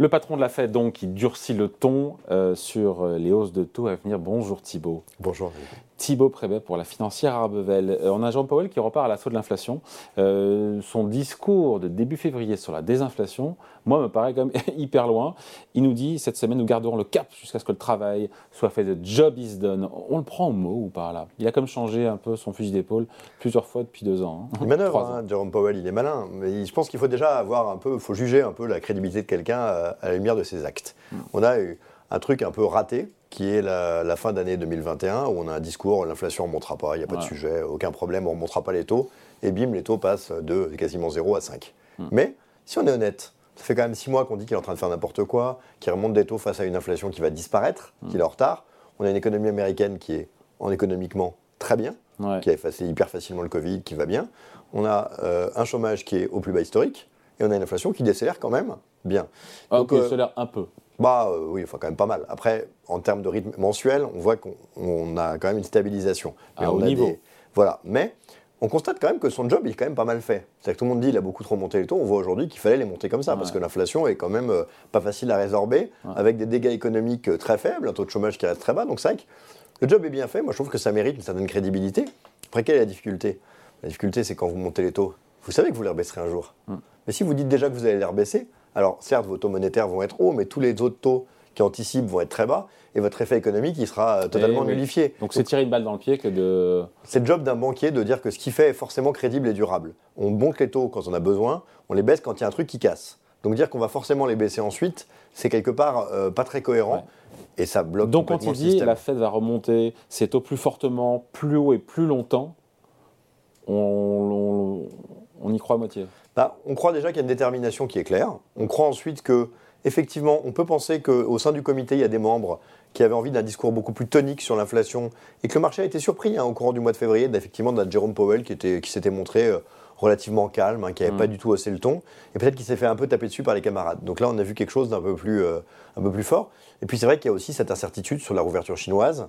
Le patron de la Fed, donc, qui durcit le ton euh, sur euh, les hausses de taux à venir. Bonjour Thibault. Bonjour. Thibaut Prébet pour la financière Arbevel. Euh, on a Jean Powell qui repart à l'assaut de l'inflation. Euh, son discours de début février sur la désinflation, moi, me paraît quand même hyper loin. Il nous dit cette semaine, nous garderons le cap jusqu'à ce que le travail soit fait. The job is done. On le prend au mot ou pas là? Il a comme changé un peu son fusil d'épaule plusieurs fois depuis deux ans. Hein. Il manœuvre, hein, Jerome Powell, il est malin. Mais je pense qu'il faut déjà avoir un peu, il faut juger un peu la crédibilité de quelqu'un à, la lumière de ses actes. Hmm. On a eu un truc un peu raté qui est la, fin d'année 2021, où on a un discours, l'inflation ne remontera pas, il n'y a pas de sujet, aucun problème, on ne remontera pas les taux, et bim, les taux passent de quasiment 0 à 5. Hmm. Mais, si on est honnête, ça fait quand même 6 mois qu'on dit qu'il est en train de faire n'importe quoi, qu'il remonte des taux face à une inflation qui va disparaître, hmm. qu'il est en retard. On a une économie américaine qui est en économiquement très bien, qui a effacé hyper facilement le Covid, qui va bien. On a euh, un chômage qui est au plus bas historique, et on a une inflation qui décélère quand même bien. Ah, Donc, euh, décélère un peu. Bah euh, oui, enfin quand même pas mal. Après, en termes de rythme mensuel, on voit qu'on a quand même une stabilisation. Mais ah, on niveau. Voilà. Mais on constate quand même que son job il est quand même pas mal fait. C'est-à-dire que tout le monde dit qu'il a beaucoup trop monté les taux. On voit aujourd'hui qu'il fallait les monter comme ça parce que l'inflation est quand même euh, pas facile à résorber avec des dégâts économiques euh, très faibles, un taux de chômage qui reste très bas. Donc c'est vrai que le job est bien fait. Moi je trouve que ça mérite une certaine crédibilité. Après, quelle est la difficulté? La difficulté c'est quand vous montez les taux. Vous savez que vous les rebaisserez un jour. Mais si vous dites déjà que vous allez les rebaisser, alors certes, vos taux monétaires vont être hauts, mais tous les autres taux qui anticipent vont être très bas, et votre effet économique, il sera euh, totalement eh nullifié. Donc c'est tirer une balle dans le pied que de... C'est le job d'un banquier de dire que ce qu'il fait est forcément crédible et durable. On monte les taux quand on a besoin, on les baisse quand il y a un truc qui casse. Donc dire qu'on va forcément les baisser ensuite, c'est quelque part euh, pas très cohérent. Et ça bloque Donc quand il dit la Fed va remonter ses taux plus fortement, plus haut et plus longtemps, on, on y croit à moitié bah, On croit déjà qu'il y a une détermination qui est claire. On croit ensuite que, effectivement, on peut penser qu'au sein du comité, il y a des membres qui avaient envie d'un discours beaucoup plus tonique sur l'inflation et que le marché a été surpris hein, au courant du mois de février d'effectivement d'un Jerome Powell qui, était, qui s'était montré euh, relativement calme, hein, qui n'avait mm. pas du tout haussé le ton et peut-être qu'il s'est fait un peu taper dessus par les camarades. Donc là, on a vu quelque chose d'un peu, plus, euh, un peu plus fort. Et puis c'est vrai qu'il y a aussi cette incertitude sur la rouverture chinoise.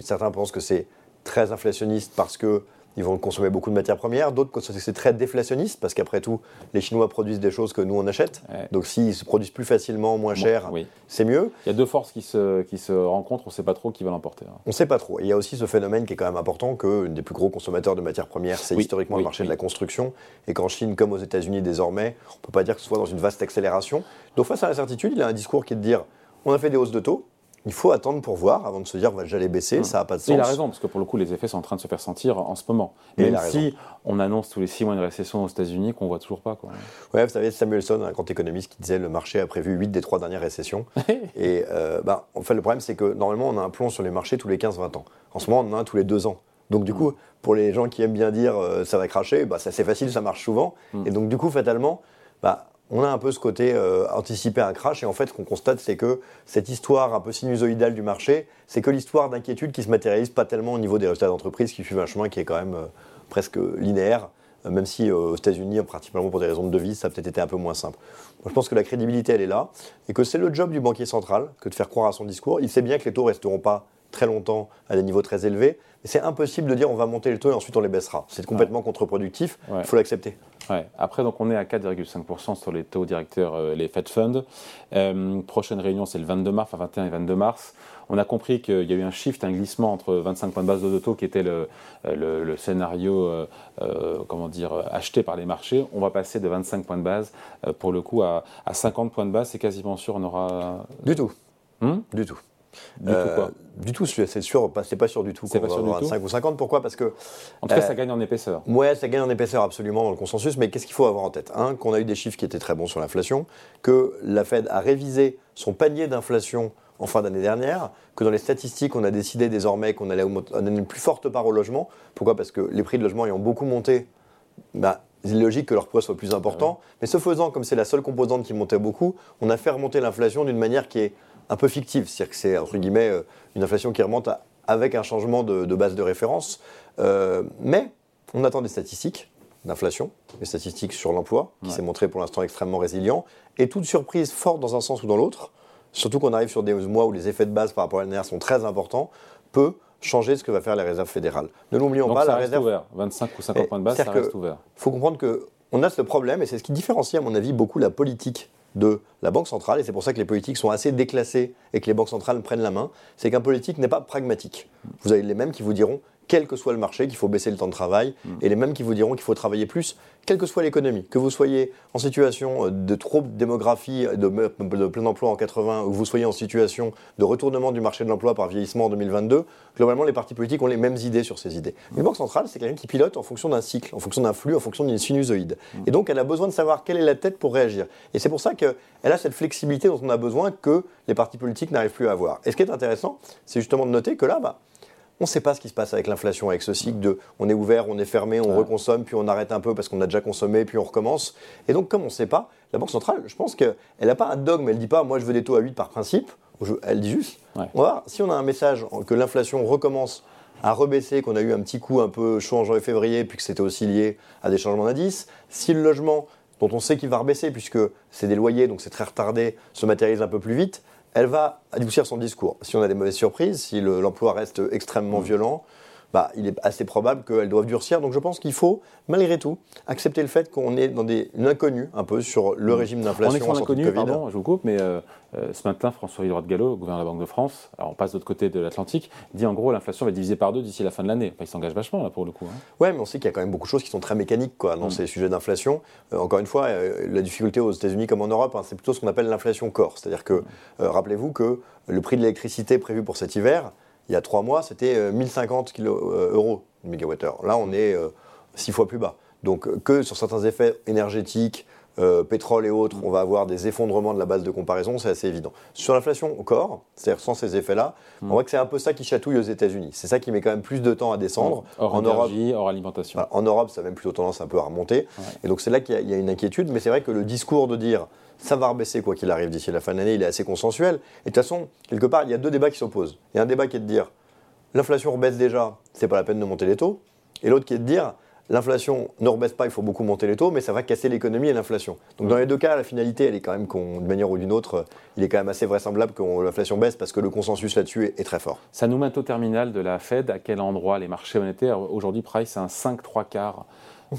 Certains pensent que c'est très inflationniste parce que ils vont consommer beaucoup de matières premières. D'autres, c'est très déflationniste, parce qu'après tout, les Chinois produisent des choses que nous, on achète. Donc s'ils se produisent plus facilement, moins cher, c'est mieux. Il y a deux forces qui se, qui se rencontrent, on ne sait pas trop qui va l'emporter. Hein. On ne sait pas trop. il y a aussi ce phénomène qui est quand même important, que des plus gros consommateurs de matières premières, c'est historiquement le marché de la construction. Et qu'en Chine, comme aux États-Unis désormais, on ne peut pas dire que ce soit dans une vaste accélération. Donc face à l'incertitude, il a un discours qui est de dire, on a fait des hausses de taux, il faut attendre pour voir avant de se dire va j'allais baisser, ça n'a pas de sens. il a raison, parce que pour le coup, les effets sont en train de se faire sentir en ce moment. Même si on annonce tous les six mois une récession aux États-Unis qu'on ne voit toujours pas. Quoi. Ouais, vous savez, Samuelson, un grand économiste, qui disait le marché a prévu 8 des 3 dernières récessions. et euh, bah, en fait, le problème, c'est que normalement, on a un plomb sur les marchés tous les 15-20 ans. En ce moment, on en a un tous les 2 ans. Donc du mm. coup, pour les gens qui aiment bien dire euh, ça va cracher, bah, c'est facile, ça marche souvent. Mm. Et donc du coup, fatalement, bah, on a un peu ce côté euh, anticiper un crash. Et en fait, ce qu'on constate, c'est que cette histoire un peu sinusoïdale du marché, c'est que l'histoire d'inquiétude qui se matérialise pas tellement au niveau des résultats d'entreprise, qui suivent un chemin qui est quand même euh, presque linéaire, euh, même si aux États-Unis, principalement pour des raisons de devise, ça a peut-être été un peu moins simple. je pense que la crédibilité, elle est là, et que c'est le job du banquier central que de faire croire à son discours. Il sait bien que les taux resteront pas très longtemps à des niveaux très élevés, mais c'est impossible de dire on va monter le taux et ensuite on les baissera. C'est complètement contre-productif, il faut l'accepter. Après, donc, on est à 4,5% sur les taux directeurs, euh, les Fed Funds. Euh, prochaine réunion, c'est le 22 mars, enfin 21 et 22 mars. On a compris qu'il y a eu un shift, un glissement entre 25 points de base de taux, qui était le, euh, le, scénario, comment dire, acheté par les marchés. On va passer de 25 points de base, pour le coup, à, à 50 points de base. C'est quasiment sûr, on aura. Du tout. Hmm? Du tout. Du tout quoi Du tout, c'est sûr, c'est pas sûr du tout. C'est pas sûr du tout. 5 ou 50, pourquoi? Parce que. En tout cas, ça gagne en épaisseur. Ouais, ça gagne en épaisseur absolument dans le consensus, mais qu'est-ce qu'il faut avoir en tête? Un, qu'on a eu des chiffres qui étaient très bons sur l'inflation, que la Fed a révisé son panier d'inflation en fin d'année dernière, que dans les statistiques, on a décidé désormais qu'on allait donner une plus forte part au logement. Pourquoi? Parce que les prix de logement ayant beaucoup monté, bah, c'est logique que leur poids soit plus important. Ah mais ce faisant, comme c'est la seule composante qui montait beaucoup, on a fait remonter l'inflation d'une manière qui est un peu fictive. C'est-à-dire que c'est, entre guillemets, euh, une inflation qui remonte avec un changement de, base de référence. Euh, mais on attend des statistiques d'inflation, des statistiques sur l'emploi, qui s'est montré pour l'instant extrêmement résilient. Et toute surprise forte dans un sens ou dans l'autre, surtout qu'on arrive sur des mois où les effets de base par rapport à l'année sont très importants, peut changer ce que va faire la réserve fédérale. Ne l'oublions pas, ça la reste réserve. ouvert. 25 ou 50 points de base, ça reste ouvert. Il faut comprendre qu'on a ce problème, et c'est ce qui différencie, à mon avis, beaucoup la politique de la Banque centrale, et c'est pour ça que les politiques sont assez déclassés et que les banques centrales prennent la main, c'est qu'un politique n'est pas pragmatique. Vous avez les mêmes qui vous diront quel que soit le marché, qu'il faut baisser le temps de travail, mm. et les mêmes qui vous diront qu'il faut travailler plus, quelle que soit l'économie. Que vous soyez en situation euh, de trop de démographie, de, de, plein emploi en 80, ou que vous soyez en situation de retournement du marché de l'emploi par vieillissement en 2022, globalement, les partis politiques ont les mêmes idées sur ces idées. Une banque centrale, c'est quelqu'un qui pilote en fonction d'un cycle, en fonction d'un flux, en fonction d'une sinusoïde. Mm. Et donc, elle a besoin de savoir quelle est la tête pour réagir. Et c'est pour ça qu'elle a cette flexibilité dont on a besoin que les partis politiques n'arrivent plus à avoir. Et ce qui est intéressant, c'est justement de noter que là, bah, on ne sait pas ce qui se passe avec l'inflation, avec ce cycle de on est ouvert, on est fermé, on reconsomme, puis on arrête un peu parce qu'on a déjà consommé, puis on recommence. Et donc, comme on ne sait pas, la Banque centrale, je pense qu'elle n'a pas un dogme, elle ne dit pas moi je veux des taux à 8 par principe, elle dit juste, on va voir, si on a un message que l'inflation recommence à rebaisser, qu'on a eu un petit coup un peu chaud en janvier février, puis que c'était aussi lié à des changements d'indice, si le logement dont on sait qu'il va rebaisser puisque c'est des loyers, donc c'est très retardé, se matérialise un peu plus vite, elle va adoucir son discours. Si on a des mauvaises surprises, si l'emploi reste extrêmement mm. violent, bah, il est assez probable qu'elles doivent durcir. Donc je pense qu'il faut, malgré tout, accepter le fait qu'on est dans des, une inconnue un peu sur le mm. régime d'inflation. On est l'inconnu, pardon, je vous coupe, mais euh, euh, ce matin, François Hidroit de Gallo, gouverneur de la Banque de France, alors on passe de l'autre côté de l'Atlantique, dit en gros l'inflation va être divisée par deux d'ici la fin de l'année. il s'engage vachement là pour le coup. Hein. Ouais, mais on sait qu'il y a quand même beaucoup de choses qui sont très mécaniques quoi, dans mm. ces sujets d'inflation. Euh, encore une fois, la difficulté aux États-Unis comme en Europe, hein, c'est plutôt ce qu'on appelle l'inflation corps. C'est-à-dire que, rappelez-vous que le prix de l'électricité prévu pour cet hiver, il y a trois mois, c'était 1050 kilo, euros mégawattheure. Là, on est euh, six fois plus bas. Donc, euh, que sur certains effets énergétiques, euh, pétrole et autres, on va avoir des effondrements de la base de comparaison, c'est assez évident. Sur l'inflation corps, c'est-à-dire sans ces effets-là, on voit que c'est un peu ça qui chatouille aux États-Unis. C'est ça qui met quand même plus de temps à descendre. Hors en énergie, Europe, hors alimentation. en Europe, ça a même plutôt tendance un peu à remonter. Et donc c'est là qu'il y, a une inquiétude. Mais c'est vrai que le discours de dire ça va rebaisser quoi qu'il arrive d'ici la fin de l'année, il est assez consensuel. Et de toute façon, quelque part, il y a deux débats qui s'opposent. Il y a un débat qui est de dire l'inflation rebaisse déjà, c'est pas la peine de monter les taux. Et l'autre qui est de dire, l'inflation ne rebaisse pas, il faut beaucoup monter les taux, mais ça va casser l'économie et l'inflation. Donc dans les deux cas, la finalité, elle est quand même d'une manière ou d'une autre, il est quand même assez vraisemblable que l'inflation baisse parce que le consensus là-dessus est, très fort. Ça nous met au terminal de la Fed. À quel endroit les marchés monétaires? Aujourd'hui, Price, un 5-3 quarts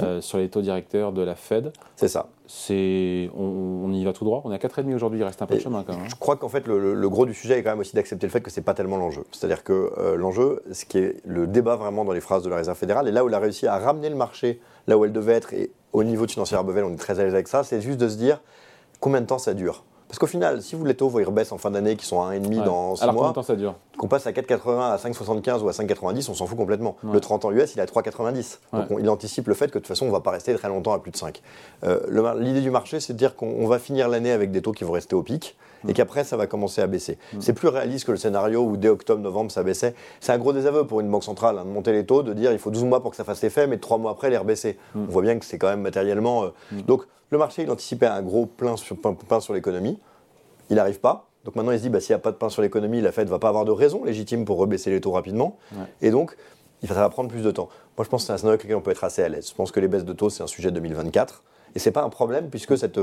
euh, sur les taux directeurs de la Fed. C'est ça. C'est, on, y va tout droit. On est à 4,5 aujourd'hui, il reste un peu de chemin quand même. Hein. Je crois qu'en fait, le, gros du sujet est quand même aussi d'accepter le fait que ce n'est pas tellement l'enjeu. C'est-à-dire que euh, l'enjeu, ce qui est le débat vraiment dans les phrases de la Réserve fédérale, et là où elle a réussi à ramener le marché là où elle devait être, et au niveau de financière Bevel, on est très à l'aise avec ça, c'est juste de se dire combien de temps ça dure. Parce qu'au final, si vous les taux vont rebaissent en fin d'année, qui sont à 1,5 dans 6 Alors, mois, combien de temps ça dure qu'on passe à 4,80 à 5,75 ou à 5,90, on s'en fout complètement. Le 30 ans US, il est à 3,90. Donc il anticipe le fait que de toute façon, on ne va pas rester très longtemps à plus de 5. Euh, L'idée du marché, c'est de dire qu'on va finir l'année avec des taux qui vont rester au pic et qu'après, ça va commencer à baisser. C'est plus réaliste que le scénario où dès octobre, novembre, ça baissait. C'est un gros désaveu pour une banque centrale hein, de monter les taux, de dire il faut 12 mois pour que ça fasse effet, mais 3 mois après, les rebaisser. On voit bien que c'est quand même matériellement. Euh, donc le marché, il anticipait un gros plein sur, plein sur l'économie. Il n'arrive pas. Donc maintenant, il se dit, bah, s'il n'y a pas de pain sur l'économie, la Fed ne va pas avoir de raison légitime pour rebaisser les taux rapidement. Et donc, ça va prendre plus de temps. Moi, je pense que c'est un scénario avec lequel on peut être assez à l'aise. Je pense que les baisses de taux, c'est un sujet de 2024. Et ce n'est pas un problème, puisque cette,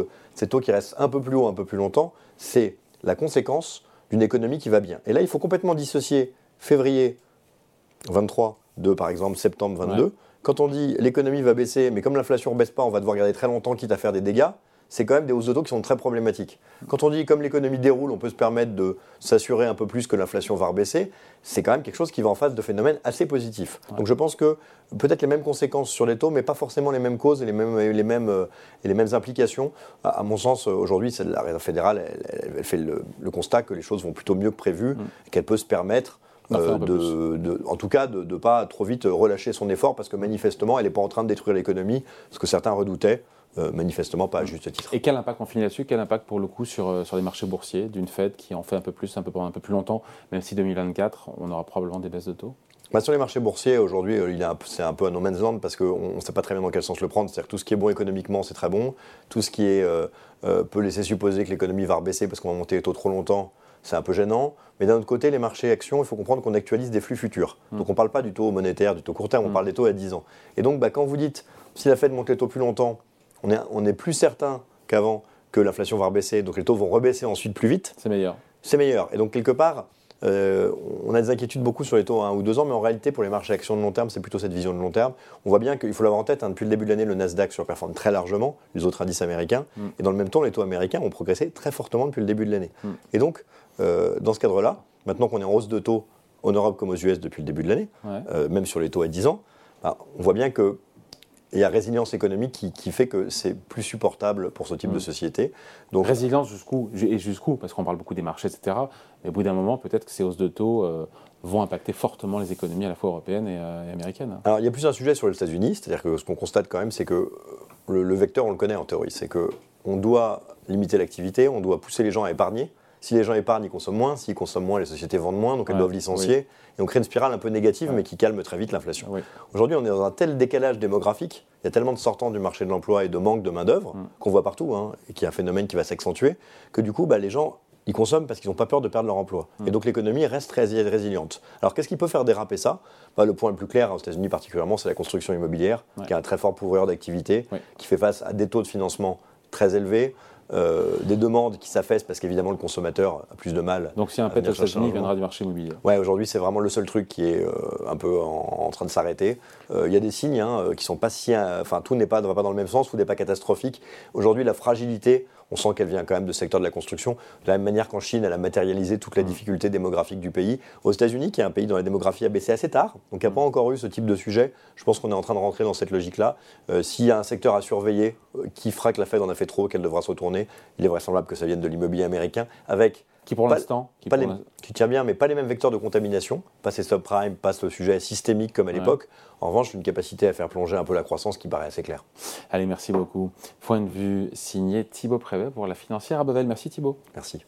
taux qui restent un peu plus haut, un peu plus longtemps, c'est la conséquence d'une économie qui va bien. Et là, il faut complètement dissocier février 23 de, par exemple, septembre 22. Quand on dit l'économie va baisser, mais comme l'inflation ne baisse pas, on va devoir garder très longtemps, quitte à faire des dégâts, c'est quand même des hausses de taux qui sont très problématiques. Quand on dit comme l'économie déroule, on peut se permettre de s'assurer un peu plus que l'inflation va rebaisser, c'est quand même quelque chose qui va en face de phénomènes assez positifs. Donc je pense que peut-être les mêmes conséquences sur les taux, mais pas forcément les mêmes causes et les mêmes, les mêmes, euh, et les mêmes implications. À, mon sens, aujourd'hui, la Réserve fédérale, elle, fait le, constat que les choses vont plutôt mieux que prévu, mm. qu'elle peut se permettre euh, de, en tout cas, de ne pas trop vite relâcher son effort parce que manifestement, elle n'est pas en train de détruire l'économie, ce que certains redoutaient. Euh, manifestement pas à juste titre. Et quel impact, on finit là-dessus, quel impact pour le coup sur, euh, sur les marchés boursiers d'une Fed qui en fait un peu plus, un peu, un peu plus longtemps, même si 2024, on aura probablement des baisses de taux? Bah, sur les marchés boursiers, aujourd'hui, euh, c'est un peu un no man's land parce qu'on ne sait pas très bien dans quel sens le prendre. C'est-à-dire que tout ce qui est bon économiquement, c'est très bon. Tout ce qui est, peut laisser supposer que l'économie va rebaisser parce qu'on va monter les taux trop longtemps, c'est un peu gênant. Mais d'un autre côté, les marchés actions, il faut comprendre qu'on actualise des flux futurs. Hmm. Donc on ne parle pas du taux monétaire, du taux court terme, on hmm. parle des taux à 10 ans. Et donc, bah, quand vous dites, si la Fed monte les taux plus longtemps, on est, plus certain qu'avant que l'inflation va rebaisser, donc les taux vont rebaisser ensuite plus vite. C'est meilleur. C'est meilleur. Et donc quelque part, euh, on a des inquiétudes beaucoup sur les taux à 1 ou 2 ans, mais en réalité, pour les marchés actions de long terme, c'est plutôt cette vision de long terme. On voit bien qu'il faut l'avoir en tête, hein, depuis le début de l'année, le Nasdaq surperforme très largement les autres indices américains, mm. et dans le même temps, les taux américains ont progressé très fortement depuis le début de l'année. Mm. Et donc, euh, dans ce cadre-là, maintenant qu'on est en hausse de taux en Europe comme aux US depuis le début de l'année, euh, même sur les taux à 10 ans, bah, on voit bien que il y a résilience économique qui, fait que c'est plus supportable pour ce type de mm. société. Donc, résilience jusqu'où Et jusqu'où Parce qu'on parle beaucoup des marchés, etc. Mais au bout d'un moment, peut-être que ces hausses de taux euh, vont impacter fortement les économies à la fois européennes euh, et, américaines. Alors, il y a plus un sujet sur les États-Unis. C'est-à-dire que ce qu'on constate quand même, c'est que euh, le, le, vecteur, on le connaît en théorie. C'est qu'on doit limiter l'activité, on doit pousser les gens à épargner. Si les gens épargnent, ils consomment moins. S'ils consomment moins, les sociétés vendent moins, donc elles doivent licencier. Et on crée une spirale un peu négative, mais qui calme très vite l'inflation. Aujourd'hui, on est dans un tel décalage démographique, il y a tellement de sortants du marché de l'emploi et de manque de main-d'œuvre, mm. qu'on voit partout, hein, et qui est un phénomène qui va s'accentuer, que du coup, bah, les gens ils consomment parce qu'ils n'ont pas peur de perdre leur emploi. Mm. Et donc l'économie reste très résiliente. Alors qu'est-ce qui peut faire déraper ça? Bah, Le point le plus clair, aux États-Unis particulièrement, c'est la construction immobilière, qui est un très fort pourvoyeur d'activité, qui fait face à des taux de financement très élevés, euh, des demandes qui s'affaissent parce qu'évidemment le consommateur a plus de mal. Donc si un pet aux États-Unis, viendra du marché immobilier. Ouais, aujourd'hui c'est vraiment le seul truc qui est euh, un peu en, train de s'arrêter. Euh, il y a des signes hein, qui sont pas si, enfin tout n'est pas ne va pas dans le même sens, tout n'est pas catastrophique. Aujourd'hui la fragilité on sent qu'elle vient quand même de secteur de la construction. De la même manière qu'en Chine, elle a matérialisé toute la mm. difficulté démographique du pays. Aux États-Unis, qui est un pays dont la démographie a baissé assez tard, donc il n'y a pas mm. encore eu ce type de sujet, je pense qu'on est en train de rentrer dans cette logique-là. S'il y a un secteur à surveiller qui fera que la Fed en a fait trop, qu'elle devra se retourner, il est vraisemblable que ça vienne de l'immobilier américain, avec qui pour l'instant qui, tient bien, mais pas les mêmes vecteurs de contamination, pas ces subprimes, pas ce sujet systémique comme à l'époque. En revanche, une capacité à faire plonger un peu la croissance qui paraît assez claire. Allez, merci beaucoup. Point de vue signé Thibaut Prévet pour la financière à Bevel. Merci Thibaut. Merci.